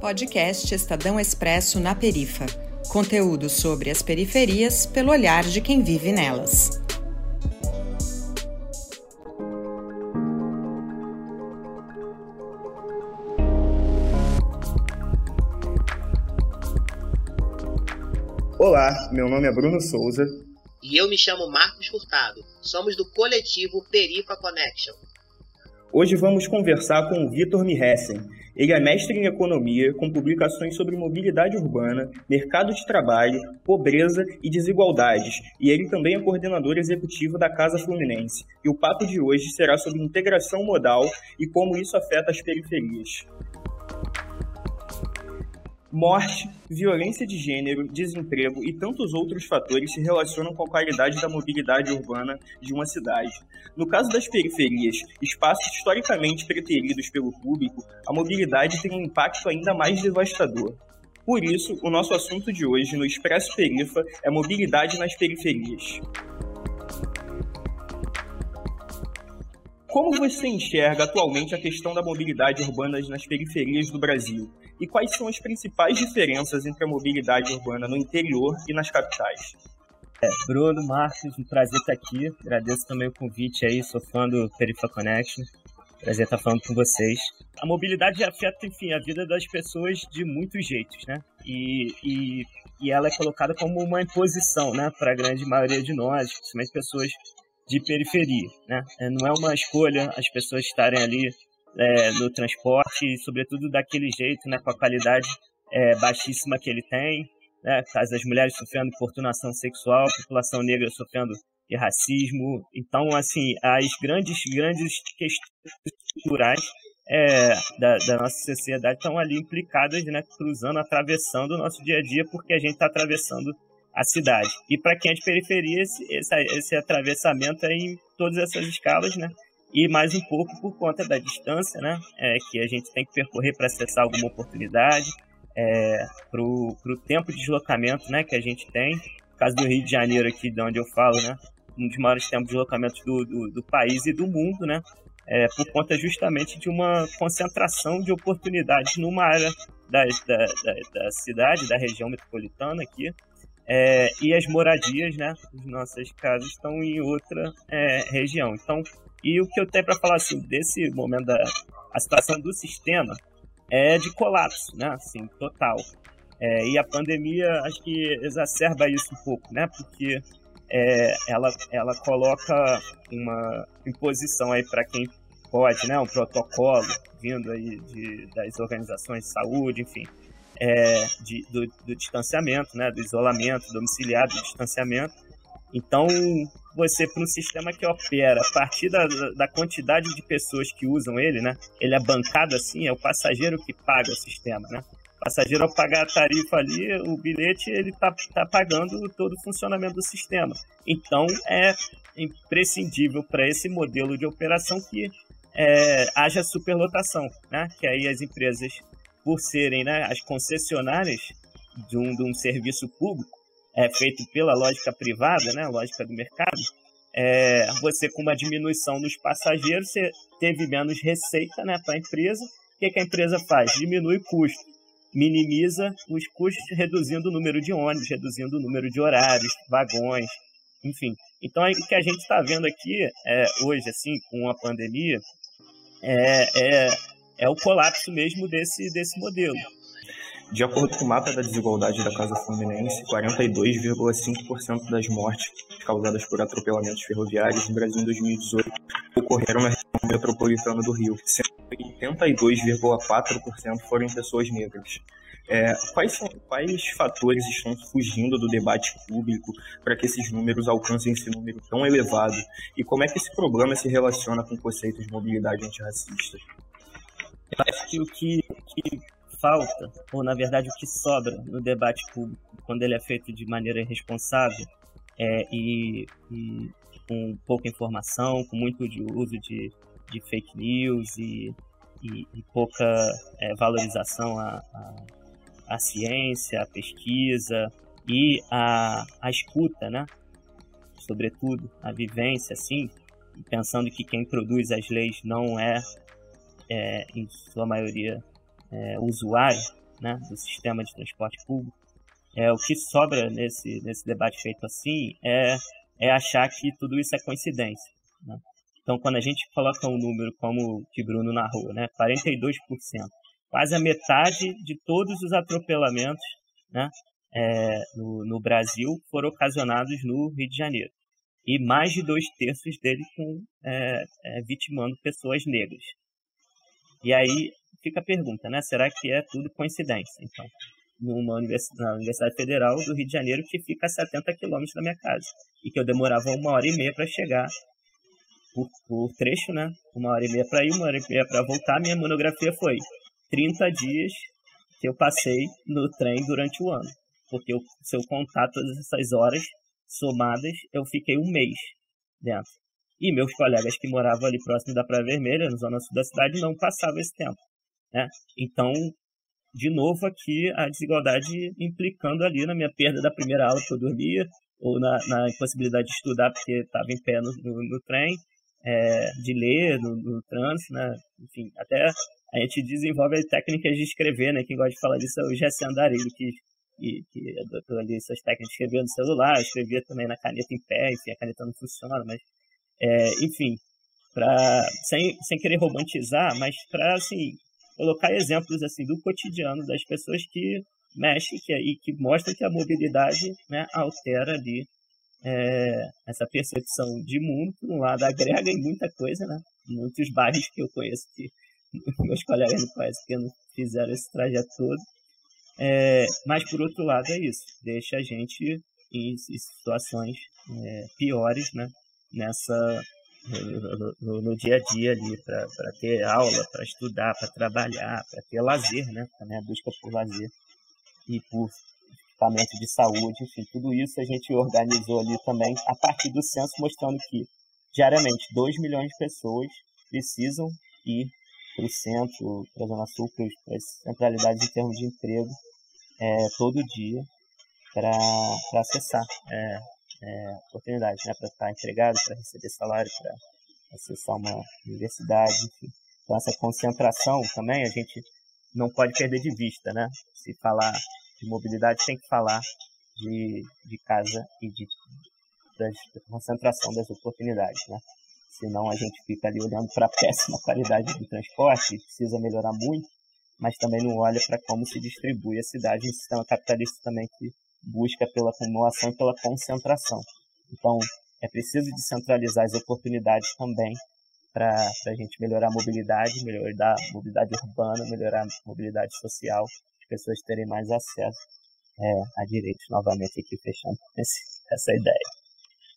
Podcast Estadão Expresso na Perifa. Conteúdo sobre as periferias pelo olhar de quem vive nelas. Olá, meu nome é Bruno Souza. E eu me chamo Marcos Furtado. Somos do coletivo Perifa Connection. Hoje vamos conversar com o Vitor Mihessen. Ele é mestre em economia, com publicações sobre mobilidade urbana, mercado de trabalho, pobreza e desigualdades, e ele também é coordenador executivo da Casa Fluminense. E o papo de hoje será sobre integração modal e como isso afeta as periferias. Morte, violência de gênero, desemprego e tantos outros fatores se relacionam com a qualidade da mobilidade urbana de uma cidade. No caso das periferias, espaços historicamente preteridos pelo público, a mobilidade tem um impacto ainda mais devastador. Por isso, o nosso assunto de hoje no Expresso Perifa é mobilidade nas periferias. Como você enxerga atualmente a questão da mobilidade urbana nas periferias do Brasil? E quais são as principais diferenças entre a mobilidade urbana no interior e nas capitais? É, Bruno, Marcos, um prazer estar aqui. Agradeço também o convite aí, sou fã do Perifa Connection. Prazer estar falando com vocês. A mobilidade afeta, enfim, a vida das pessoas de muitos jeitos, né? E, e, e ela é colocada como uma imposição, né, para a grande maioria de nós, principalmente pessoas de periferia. Né? É, não é uma escolha as pessoas estarem ali é, no transporte, sobretudo daquele jeito, né, com a qualidade é, baixíssima que ele tem, né, das mulheres sofrendo importunação sexual, população negra sofrendo de racismo. Então, assim, as grandes, grandes questões culturais é, da, da, nossa sociedade estão ali implicadas, né, cruzando, atravessando o nosso dia a dia, porque a gente está atravessando a cidade. E para quem é de periferia, esse, esse, atravessamento é em todas essas escalas, né? E mais um pouco por conta da distância, né? É, que a gente tem que percorrer para acessar alguma oportunidade, é, para o tempo de deslocamento né, que a gente tem. No caso do Rio de Janeiro, aqui de onde eu falo, né? Um dos maiores tempos de deslocamento do, do, do país e do mundo, né? É, por conta justamente de uma concentração de oportunidades numa área da, da, da, da cidade, da região metropolitana aqui, é, e as moradias, né, as nossas casas estão em outra é, região. Então, e o que eu tenho para falar assim desse momento da a situação do sistema é de colapso, né, assim, total. É, e a pandemia acho que exacerba isso um pouco, né, porque é, ela ela coloca uma imposição aí para quem pode, né, um protocolo vindo aí de, das organizações de saúde, enfim, é, de, do, do, distanciamento, né, do isolamento domiciliar, do distanciamento. Então, você, para um sistema que opera a partir da, da quantidade de pessoas que usam ele, né, ele é bancado assim, é o passageiro que paga o sistema, né? O passageiro, ao pagar a tarifa ali, o bilhete, ele está tá pagando todo o funcionamento do sistema. Então, é imprescindível para esse modelo de operação que é, haja superlotação, né? Que aí as empresas por serem né, as concessionárias de um, de um serviço público é, feito pela lógica privada, né, lógica do mercado, é, você com uma diminuição dos passageiros, você teve menos receita né, para a empresa. O que, que a empresa faz? Diminui custo, minimiza os custos, reduzindo o número de ônibus, reduzindo o número de horários, vagões, enfim. Então, o que a gente está vendo aqui é, hoje, assim, com a pandemia, é, é o colapso mesmo desse, desse modelo. De acordo com o mapa da desigualdade da Casa Fluminense, 42,5% das mortes causadas por atropelamentos ferroviários no Brasil em 2018 ocorreram na região metropolitana do Rio, sendo que 82,4% foram em pessoas negras. É, quais, são, quais fatores estão fugindo do debate público para que esses números alcancem esse número tão elevado? E como é que esse problema se relaciona com o conceito de mobilidade antirracista? Eu acho que o que, que falta, ou na verdade o que sobra no debate público, quando ele é feito de maneira irresponsável é, e, e, com pouca informação, com muito de uso de, de fake news e, e, e pouca é, valorização à, à, à, ciência, à pesquisa e à, à escuta, né? Sobretudo, a vivência, assim, pensando que quem produz as leis não é é, em sua maioria, é, usuário, né, do sistema de transporte público. É, o que sobra nesse, nesse debate feito assim é, é achar que tudo isso é coincidência. Né? Então, quando a gente coloca um número como que Bruno narrou, né, 42%, quase a metade de todos os atropelamentos né, é, no, no, Brasil foram ocasionados no Rio de Janeiro. E mais de dois terços dele com, é, é, vitimando pessoas negras. E aí fica a pergunta, né? Será que é tudo coincidência? Então, numa universidade, na Universidade Federal do Rio de Janeiro, que fica a 70 quilômetros da minha casa. E que eu demorava uma hora e meia para chegar por, por, trecho, né? Uma hora e meia para ir, uma hora e meia para voltar. Minha monografia foi 30 dias que eu passei no trem durante o ano. Porque eu, se eu contar todas essas horas somadas, eu fiquei um mês dentro. E meus colegas que moravam ali próximo da Praia Vermelha, na zona sul da cidade, não passavam esse tempo. Né? Então, de novo aqui, a desigualdade implicando ali na minha perda da primeira aula que eu dormia, ou na, na impossibilidade de estudar porque estava em pé no, no, no trem, é, de ler no, no trânsito, né? enfim, até a gente desenvolve técnicas de escrever, né? Quem gosta de falar disso é o Jesse Andarilho, que, que, que adotou ali essas técnicas de escrever no celular, escrevia também na caneta em pé, enfim, a caneta não funciona, mas, é, enfim, pra, sem, sem querer romantizar, mas para, assim, colocar exemplos, assim, do cotidiano das pessoas que mexem que, e que mostram que a mobilidade, né, altera ali é, essa percepção de mundo, por um lado, agrega em muita coisa, né? Muitos bairros que eu conheço que meus colegas não conhecem que não fizeram esse trajeto todo. É, mas, por outro lado, é isso. Deixa a gente em, em situações é, piores, né? Nessa, no, no, no, dia a dia ali, para ter aula, para estudar, para trabalhar, para ter lazer, né? Também a busca por lazer e por equipamento de saúde, enfim, tudo isso a gente organizou ali também a partir do censo, mostrando que diariamente 2 milhões de pessoas precisam ir para o centro, para a Zona Sul, para as centralidades em termos de emprego, é, todo dia, para acessar é, é, oportunidades, né, para estar empregado, para receber salário, para acessar uma universidade, enfim. Então, essa concentração também a gente não pode perder de vista, né? Se falar de mobilidade, tem que falar de, de casa e de da concentração das oportunidades, né? senão a gente fica ali olhando para a péssima qualidade do transporte, precisa melhorar muito, mas também não olha para como se distribui a cidade em sistema capitalista também que busca pela acumulação e pela concentração. Então, é preciso descentralizar as oportunidades também para a gente melhorar a mobilidade, melhorar a mobilidade urbana, melhorar a mobilidade social, as pessoas terem mais acesso é, a direitos, novamente aqui fechando esse, essa ideia.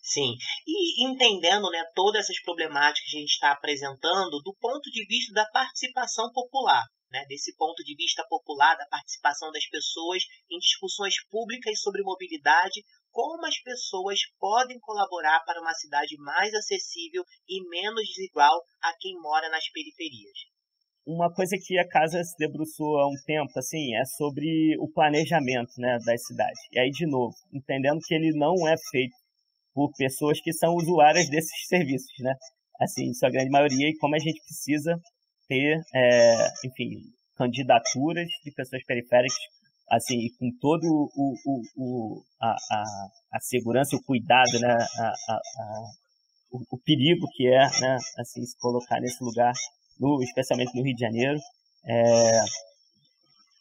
Sim, e entendendo né, todas essas problemáticas que a gente está apresentando do ponto de vista da participação popular, né, desse ponto de vista popular, da participação das pessoas em discussões públicas sobre mobilidade, como as pessoas podem colaborar para uma cidade mais acessível e menos desigual a quem mora nas periferias. Uma coisa que a casa se debruçou há um tempo, assim, é sobre o planejamento, né, das cidades. E aí, de novo, entendendo que ele não é feito por pessoas que são usuárias desses serviços, né? Assim, sua grande maioria, e como a gente precisa ter, é, enfim, candidaturas de pessoas periféricas, assim, com todo o, o, o a, a, a, segurança, o cuidado, né? A, o, o, perigo que é, né? Assim, se colocar nesse lugar, no, especialmente no Rio de Janeiro, é,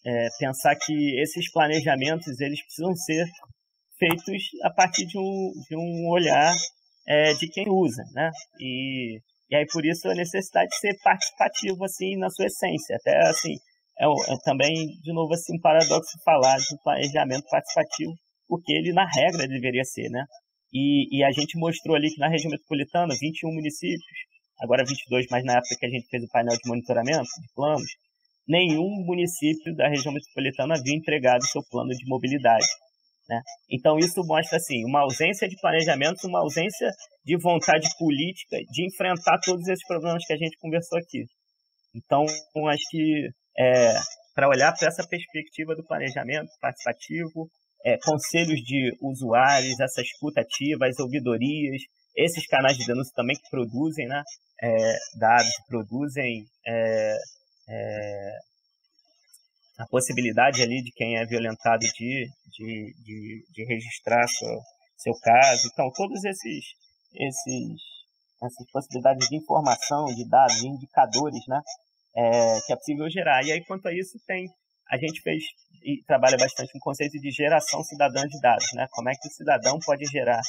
é, pensar que esses planejamentos eles precisam ser feitos a partir de um, de um olhar é, de quem usa, né? E, e aí por isso a necessidade de ser participativo assim na sua essência, até assim é, é também de novo assim um paradoxo falar de um planejamento participativo, porque ele na regra deveria ser, né? E, e a gente mostrou ali que na região metropolitana 21 municípios, agora 22, mas na época que a gente fez o painel de monitoramento de planos, nenhum município da região metropolitana havia entregado seu plano de mobilidade. Né? Então isso mostra assim uma ausência de planejamento, uma ausência de vontade política de enfrentar todos esses problemas que a gente conversou aqui. Então acho que é, para olhar para essa perspectiva do planejamento participativo, é, conselhos de usuários, essa escuta ativa, as ouvidorias, esses canais de denúncia também que produzem né, é, dados, produzem é, é, a possibilidade ali de quem é violentado de, de, de, de registrar seu, seu caso. Então, todos esses, esses, essas possibilidades de informação, de dados, de indicadores, né, é, que é possível gerar. E aí, quanto a isso, tem a gente fez e trabalha bastante com o conceito de geração cidadã de dados, né? Como é que o cidadão pode gerar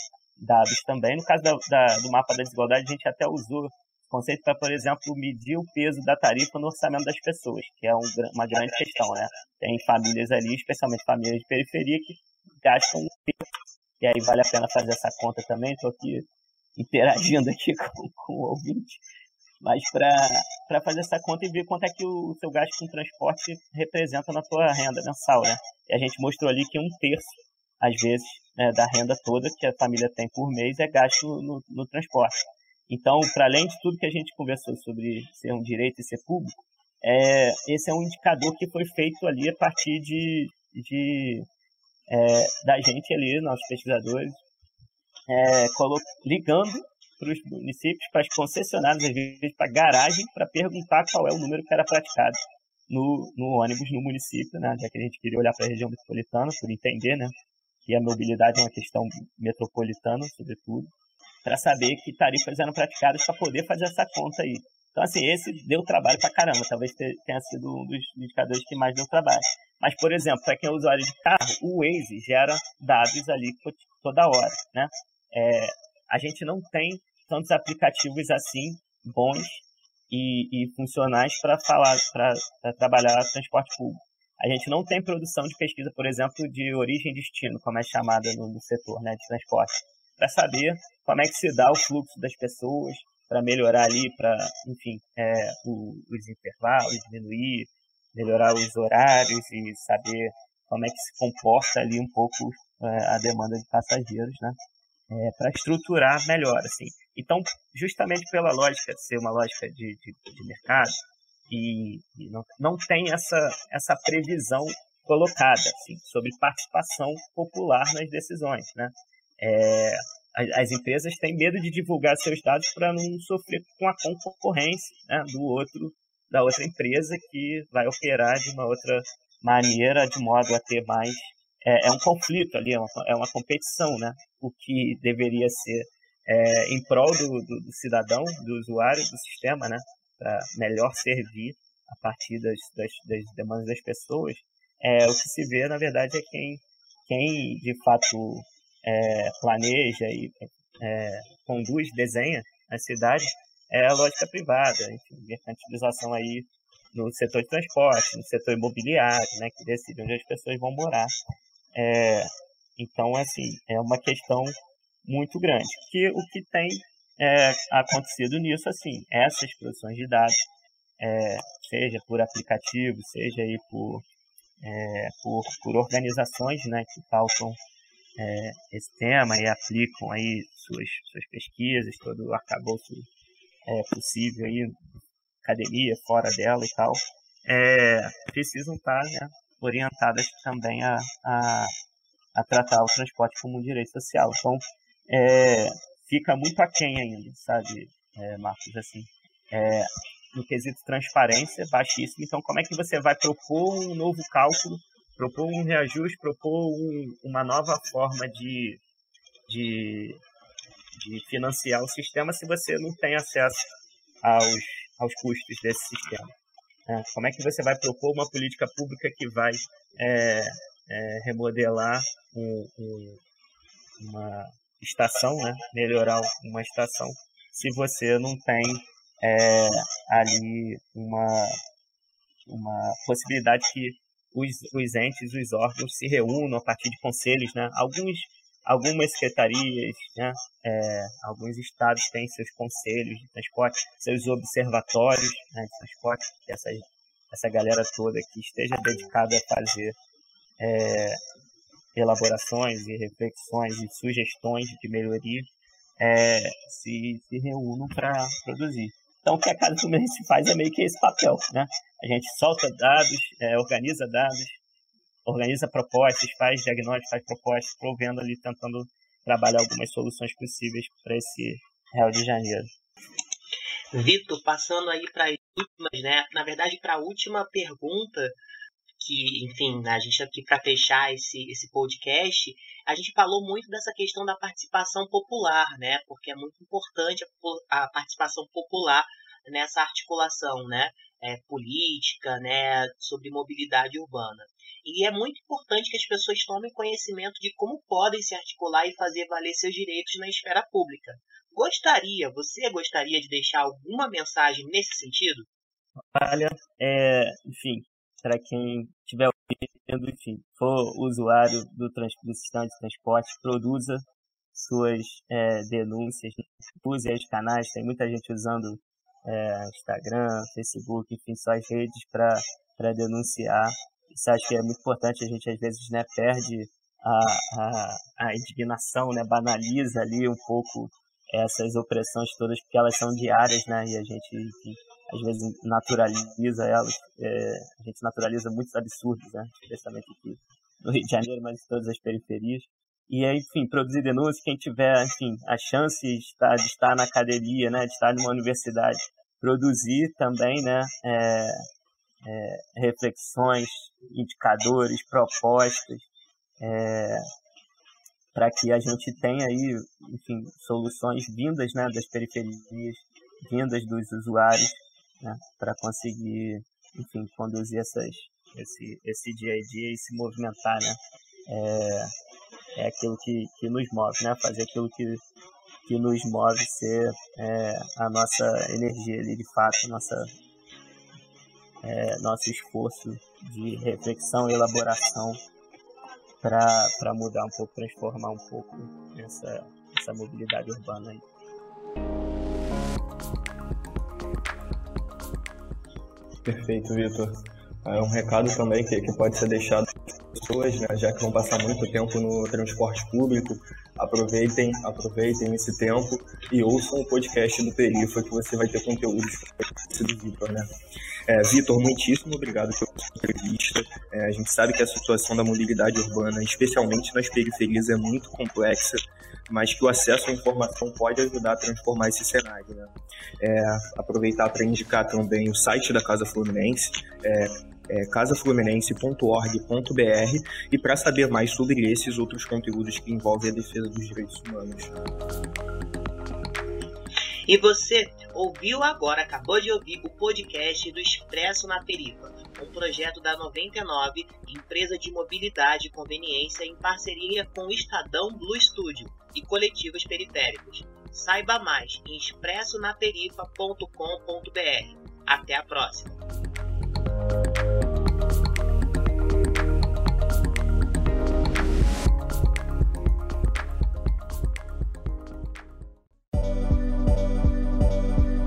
dados também. No caso da, da, do mapa da desigualdade, a gente até usou conceito para, por exemplo, medir o peso da tarifa no orçamento das pessoas, que é um, uma grande questão, né? Tem famílias ali, especialmente famílias de periferia, que gastam um peso, e aí vale a pena fazer essa conta também. Estou aqui interagindo aqui com, com o ouvinte, mas para fazer essa conta e ver quanto é que o seu gasto com transporte representa na sua renda mensal, né? E a gente mostrou ali que um terço, às vezes, né, da renda toda que a família tem por mês é gasto no, no transporte. Então, para além de tudo que a gente conversou sobre ser um direito e ser público, é, esse é um indicador que foi feito ali a partir de, de é, da gente ali, nossos pesquisadores, é, ligando para os municípios, para as concessionárias, às vezes para garagem, para perguntar qual é o número que era praticado no, no ônibus no município, né? já que a gente queria olhar para a região metropolitana, por entender né? que a mobilidade é uma questão metropolitana, sobretudo para saber que tarifas eram praticadas para poder fazer essa conta aí. Então, assim, esse deu trabalho para caramba. Talvez tenha sido um dos indicadores que mais deu trabalho. Mas, por exemplo, para quem é usuário de carro, o Waze gera dados ali toda hora, né? É, a gente não tem tantos aplicativos assim bons e, e funcionais para falar, para trabalhar transporte público. A gente não tem produção de pesquisa, por exemplo, de origem e destino, como é chamada no, no setor né, de transporte para saber como é que se dá o fluxo das pessoas, para melhorar ali, para, enfim, é, o, os intervalos, diminuir, melhorar os horários e saber como é que se comporta ali um pouco é, a demanda de passageiros, né? É, para estruturar melhor, assim. Então, justamente pela lógica de ser uma lógica de, de, de mercado, e, e, não, não tem essa, essa previsão colocada assim, sobre participação popular nas decisões, né? É, as, empresas têm medo de divulgar seus dados para não sofrer com a concorrência né, do outro da outra empresa que vai operar de uma outra maneira, de modo a ter mais é, é um conflito ali, é uma, é uma, competição, né? O que deveria ser é, em prol do, do, do, cidadão, do usuário do sistema, né? Para melhor servir a partir das, das, das, demandas das pessoas, é, o que se vê, na verdade, é quem, quem de fato é, planeja e é, conduz, desenha a cidade é a lógica privada, enfim, mercantilização aí no setor de transporte, no setor imobiliário, né, que decide onde as pessoas vão morar. É, então, assim, é uma questão muito grande. Que o que tem é, acontecido nisso, assim, essas produções de dados, é, seja por aplicativo, seja aí por, é, por, por organizações, né, que pautam é, esse tema e aplicam aí suas, suas pesquisas, todo o arcabouço é, possível aí, academia, fora dela e tal, é, precisam estar né, orientadas também a, a, a, tratar o transporte como um direito social. Então, é, fica muito aquém ainda, sabe, é, Marcos, assim, é, no quesito transparência, baixíssimo. Então, como é que você vai propor um novo cálculo propor um reajuste, propor um, uma nova forma de, de, de financiar o sistema se você não tem acesso aos, aos custos desse sistema. É, como é que você vai propor uma política pública que vai é, é, remodelar um, um, uma estação, né? melhorar uma estação, se você não tem é, ali uma, uma possibilidade que os, os entes, os órgãos se reúnam a partir de conselhos, né? Alguns, algumas secretarias, né? É, alguns estados têm seus conselhos de transporte, seus observatórios né, de transporte, essa, essa galera toda que esteja dedicada a fazer é, elaborações e reflexões e sugestões de melhoria é, se, se reúnam para produzir. Então, o que a Casa Fluminense faz é meio que esse papel, né? A gente solta dados, é, organiza dados, organiza propostas, faz diagnóstico, faz propostas, provendo ali, tentando trabalhar algumas soluções possíveis para esse Rio de Janeiro. Vitor, passando aí para as últimas, né? Na verdade, para a última pergunta que, enfim, a gente tá aqui para fechar esse, esse podcast, a gente falou muito dessa questão da participação popular, né? Porque é muito importante a, a participação popular nessa articulação, né? É, política, né? Sobre mobilidade urbana. E é muito importante que as pessoas tomem conhecimento de como podem se articular e fazer valer seus direitos na esfera pública. Gostaria, você gostaria de deixar alguma mensagem nesse sentido? Olha, é, enfim, para quem estiver ouvindo, enfim, for usuário do, trans, do sistema de transporte, produza suas é, denúncias, use os canais, tem muita gente usando é, Instagram, Facebook, enfim, suas redes para denunciar. Isso acho que é muito importante, a gente às vezes né, perde a, a, a indignação, né, banaliza ali um pouco essas opressões todas, porque elas são diárias, né, e a gente, enfim, às vezes naturaliza elas, é, a gente naturaliza muitos absurdos, né? especialmente aqui no Rio de Janeiro, mas em todas as periferias. E enfim, produzir denúncia, quem tiver, enfim, a chance de estar, de estar na academia, né, de estar numa universidade, produzir também, né, é, é, reflexões, indicadores, propostas, é, para que a gente tenha aí, enfim, soluções vindas, né, das periferias, vindas dos usuários, né, para conseguir, enfim, conduzir essas, esse, esse dia a dia e se movimentar, né? É, é aquilo que, que nos move, né? Fazer aquilo que, que nos move ser é, a nossa energia ali, de fato, nossa, é, nosso esforço de reflexão e elaboração para mudar um pouco, transformar um pouco essa, essa mobilidade urbana aí. Perfeito, Vitor. É um recado também que, que pode ser deixado pessoas, né, já que vão passar muito tempo no transporte público, aproveitem, aproveitem esse tempo e ouçam o podcast do Perifa que você vai ter conteúdo do Vitor, né? É, Vitor, muitíssimo obrigado pela sua entrevista. É, a gente sabe que a situação da mobilidade urbana, especialmente nas periferias, é muito complexa, mas que o acesso à informação pode ajudar a transformar esse cenário. Né? É, aproveitar para indicar também o site da Casa Fluminense, é, é casafluminense.org.br e para saber mais sobre esses outros conteúdos que envolvem a defesa dos direitos humanos. E você ouviu agora, acabou de ouvir o podcast do Expresso na Perifa, um projeto da 99, empresa de mobilidade e conveniência em parceria com o Estadão Blue Studio e coletivos periféricos. Saiba mais em expressonaperifa.com.br. Até a próxima!